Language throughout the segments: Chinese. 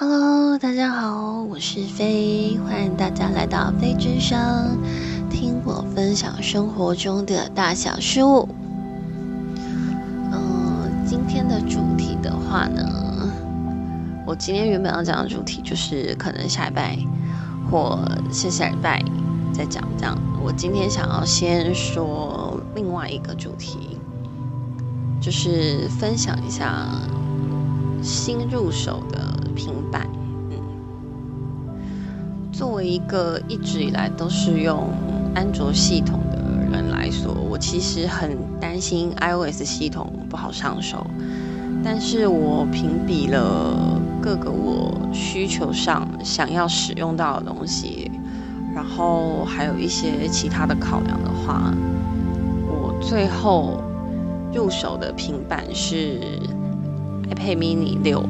Hello，大家好，我是飞，欢迎大家来到飞之声，听我分享生活中的大小事物。嗯，今天的主题的话呢，我今天原本要讲的主题就是可能下礼拜或下下礼拜再讲这样。我今天想要先说另外一个主题，就是分享一下新入手的。平板，嗯，作为一个一直以来都是用安卓系统的人来说，我其实很担心 iOS 系统不好上手。但是我评比了各个我需求上想要使用到的东西，然后还有一些其他的考量的话，我最后入手的平板是 iPad mini 六。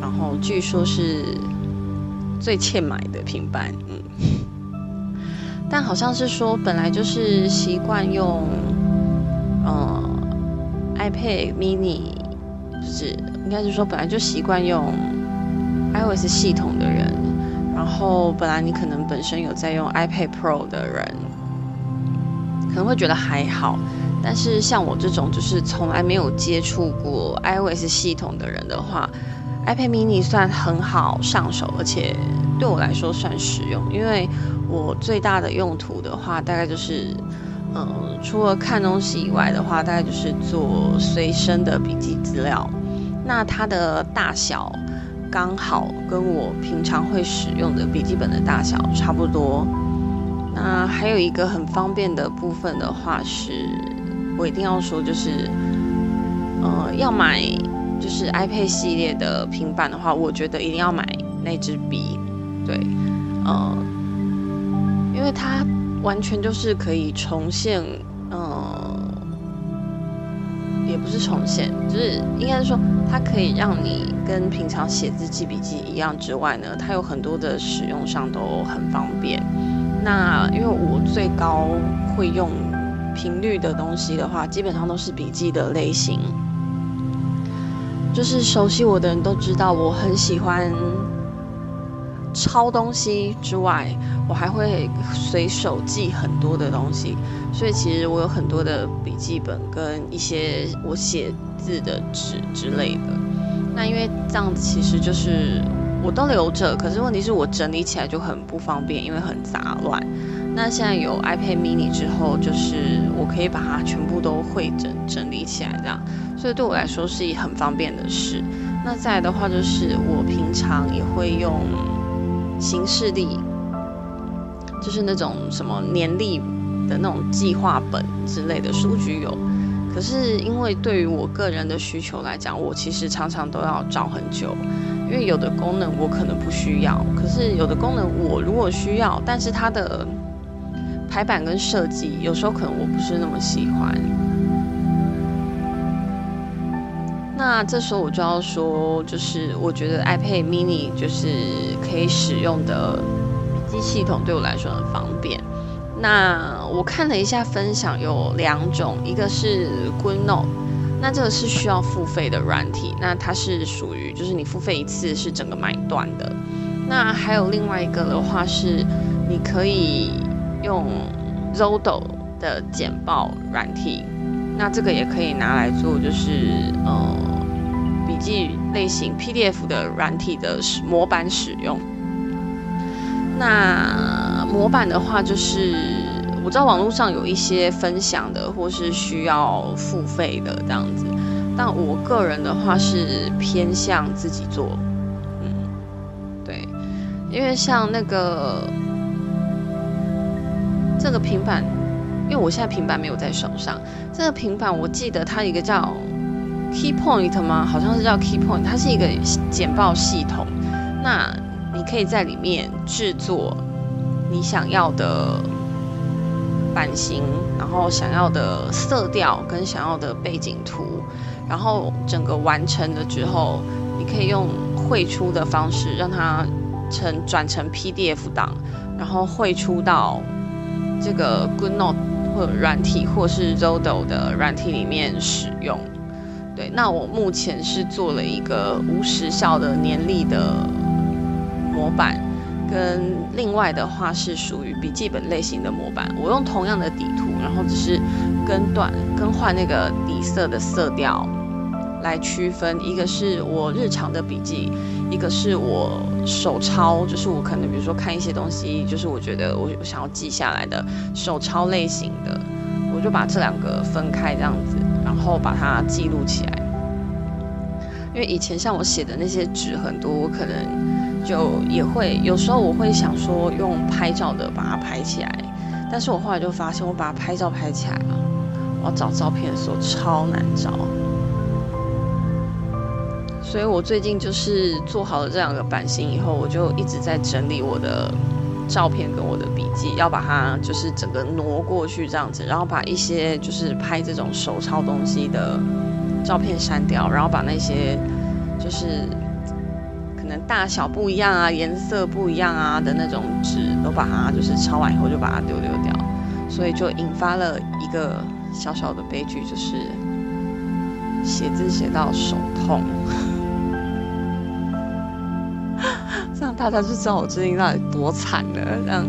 然后据说是最欠买的平板，嗯，但好像是说本来就是习惯用，呃，iPad mini，就是应该是说本来就习惯用 iOS 系统的人，然后本来你可能本身有在用 iPad Pro 的人，可能会觉得还好，但是像我这种就是从来没有接触过 iOS 系统的人的话。iPad mini 算很好上手，而且对我来说算实用，因为我最大的用途的话，大概就是，嗯，除了看东西以外的话，大概就是做随身的笔记资料。那它的大小刚好跟我平常会使用的笔记本的大小差不多。那还有一个很方便的部分的话，是我一定要说，就是，呃，要买。就是 iPad 系列的平板的话，我觉得一定要买那支笔，对，嗯，因为它完全就是可以重现，嗯，也不是重现，就是应该是说它可以让你跟平常写字记笔记一样之外呢，它有很多的使用上都很方便。那因为我最高会用频率的东西的话，基本上都是笔记的类型。就是熟悉我的人都知道，我很喜欢抄东西之外，我还会随手记很多的东西。所以其实我有很多的笔记本跟一些我写字的纸之类的。那因为这样子，其实就是我都留着，可是问题是我整理起来就很不方便，因为很杂乱。那现在有 iPad mini 之后，就是我可以把它全部都汇整整理起来，这样，所以对我来说是很方便的事。那再来的话，就是我平常也会用行事历，就是那种什么年历的那种计划本之类的书局有。可是因为对于我个人的需求来讲，我其实常常都要找很久，因为有的功能我可能不需要，可是有的功能我如果需要，但是它的排版跟设计有时候可能我不是那么喜欢，那这时候我就要说，就是我觉得 iPad mini 就是可以使用的笔记系统对我来说很方便。那我看了一下分享有两种，一个是 GoodNote，那这个是需要付费的软体，那它是属于就是你付费一次是整个买断的。那还有另外一个的话是你可以。用 Zodo 的简报软体，那这个也可以拿来做，就是呃笔记类型 PDF 的软体的模板使用。那模板的话，就是我知道网络上有一些分享的，或是需要付费的这样子，但我个人的话是偏向自己做。嗯，对，因为像那个。这个平板，因为我现在平板没有在手上。这个平板我记得它一个叫 Key Point 吗？好像是叫 Key Point，它是一个简报系统。那你可以在里面制作你想要的版型，然后想要的色调跟想要的背景图，然后整个完成了之后，你可以用绘出的方式让它成转成 PDF 档，然后绘出到。这个 GoodNote 或软体，或是 Zodo 的软体里面使用。对，那我目前是做了一个无时效的年历的模板，跟另外的话是属于笔记本类型的模板。我用同样的底图，然后只是更短更换那个底色的色调来区分，一个是我日常的笔记，一个是我手抄，就是我可能比如说看一些东西，就是我觉得我想要记下来的手抄类型的，我就把这两个分开这样子，然后把它记录起来。因为以前像我写的那些纸很多，我可能就也会有时候我会想说用拍照的把它拍起来，但是我后来就发现我把它拍照拍起来了，我要找照片的时候超难找，所以我最近就是做好了这两个版型以后，我就一直在整理我的照片跟我的笔记，要把它就是整个挪过去这样子，然后把一些就是拍这种手抄东西的。照片删掉，然后把那些就是可能大小不一样啊、颜色不一样啊的那种纸都把它就是抄完以后就把它丢丢掉，所以就引发了一个小小的悲剧，就是写字写到手痛。样大家就知道我最近到底多惨了。这样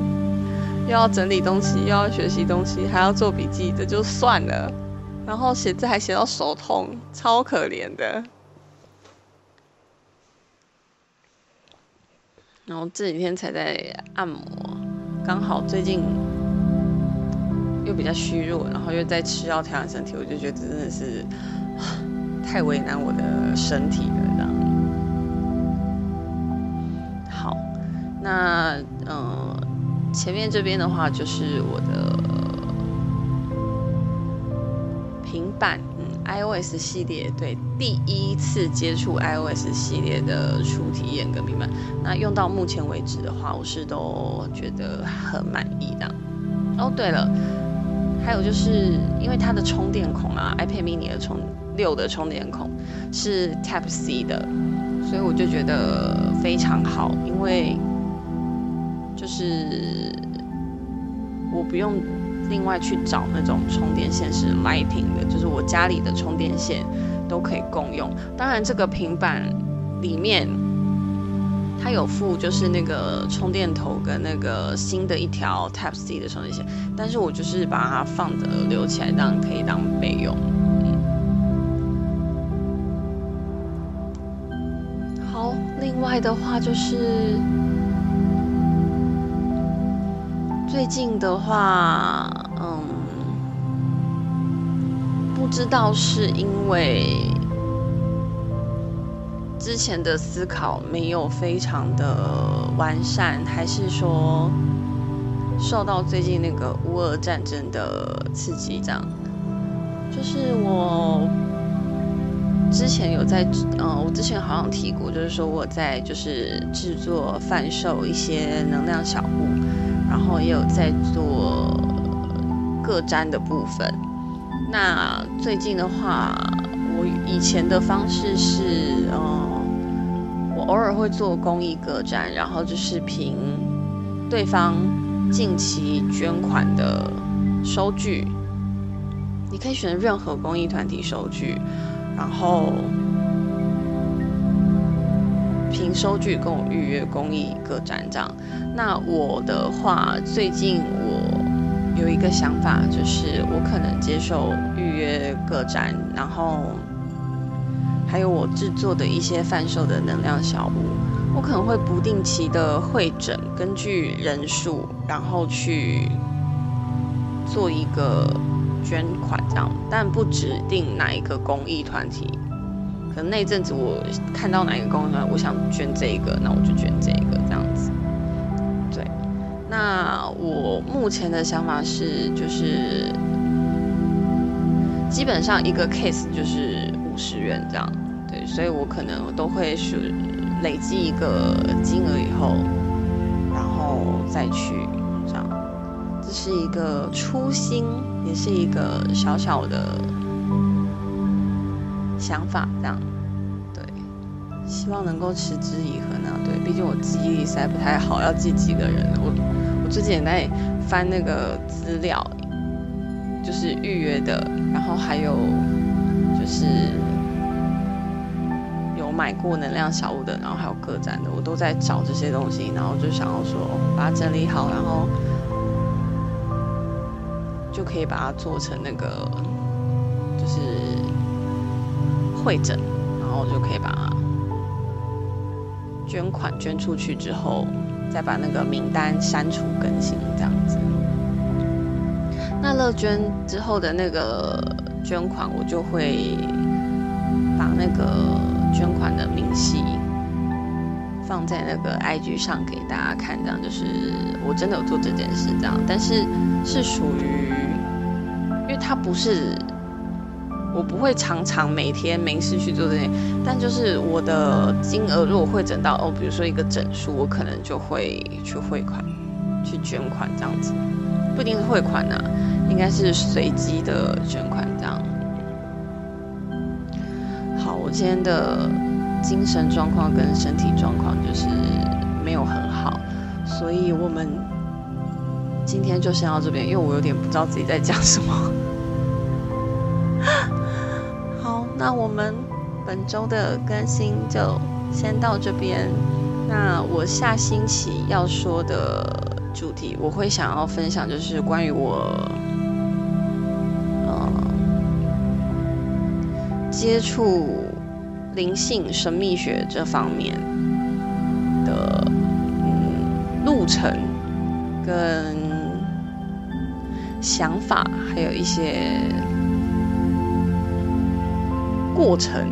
又要整理东西，又要学习东西，还要做笔记，这就算了。然后写字还写到手痛，超可怜的。然后这几天才在按摩，刚好最近又比较虚弱，然后又在吃药调养身体，我就觉得真的是太为难我的身体了，这样。那嗯，前面这边的话就是我的。平板，嗯，iOS 系列，对，第一次接触 iOS 系列的初体验跟平板，那用到目前为止的话，我是都觉得很满意的。哦，对了，还有就是因为它的充电孔啊，iPad mini 的充六的充电孔是 Type C 的，所以我就觉得非常好，因为就是我不用。另外去找那种充电线是 Lighting 的，就是我家里的充电线都可以共用。当然，这个平板里面它有附就是那个充电头跟那个新的一条 Type C 的充电线，但是我就是把它放着留起来，这样可以当备用。好，另外的话就是。最近的话，嗯，不知道是因为之前的思考没有非常的完善，还是说受到最近那个乌俄战争的刺激，这样，就是我之前有在，嗯，我之前好像提过，就是说我在就是制作贩售一些能量小物。然后也有在做个粘的部分。那最近的话，我以前的方式是，嗯，我偶尔会做公益个粘，然后就是凭对方近期捐款的收据，你可以选任何公益团体收据，然后。收据跟我预约公益个展这样。那我的话，最近我有一个想法，就是我可能接受预约个展，然后还有我制作的一些贩售的能量小屋，我可能会不定期的会诊，根据人数，然后去做一个捐款这样，但不指定哪一个公益团体。可能那阵子我看到哪一个公益团，我想捐这个，那我就捐这个这样子。对，那我目前的想法是，就是基本上一个 case 就是五十元这样。对，所以我可能都会是累积一个金额以后，然后再去这样。这是一个初心，也是一个小小的。想法这样，对，希望能够持之以恒啊。对，毕竟我记忆力实在不太好，要记几个人。我我最近也在翻那个资料，就是预约的，然后还有就是有买过能量小屋的，然后还有各展的，我都在找这些东西，然后就想要说把它整理好，然后就可以把它做成那个就是会诊，然后就可以把捐款捐出去之后，再把那个名单删除更新这样子。那乐捐之后的那个捐款，我就会把那个捐款的明细放在那个 IG 上给大家看，这样就是我真的有做这件事，这样。但是是属于，因为它不是，我不会常常每天没事去做这件，但就是我的金额如果会整到哦，比如说一个整数，我可能就会去汇款、去捐款这样子，不一定是汇款呐。应该是随机的捐款这样。好，我今天的精神状况跟身体状况就是没有很好，所以我们今天就先到这边，因为我有点不知道自己在讲什么。那我们本周的更新就先到这边。那我下星期要说的主题，我会想要分享，就是关于我。嗯接触灵性、神秘学这方面的嗯路程跟想法，还有一些过程，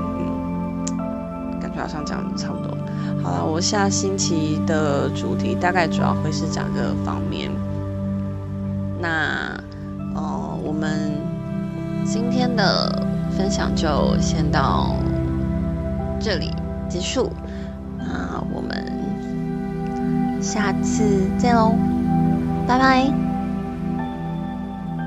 感觉好像这样差不多。好了，我下星期的主题大概主要会是讲这个方面。那哦，我们今天的。分享就先到这里结束，那我们下次见喽，拜拜。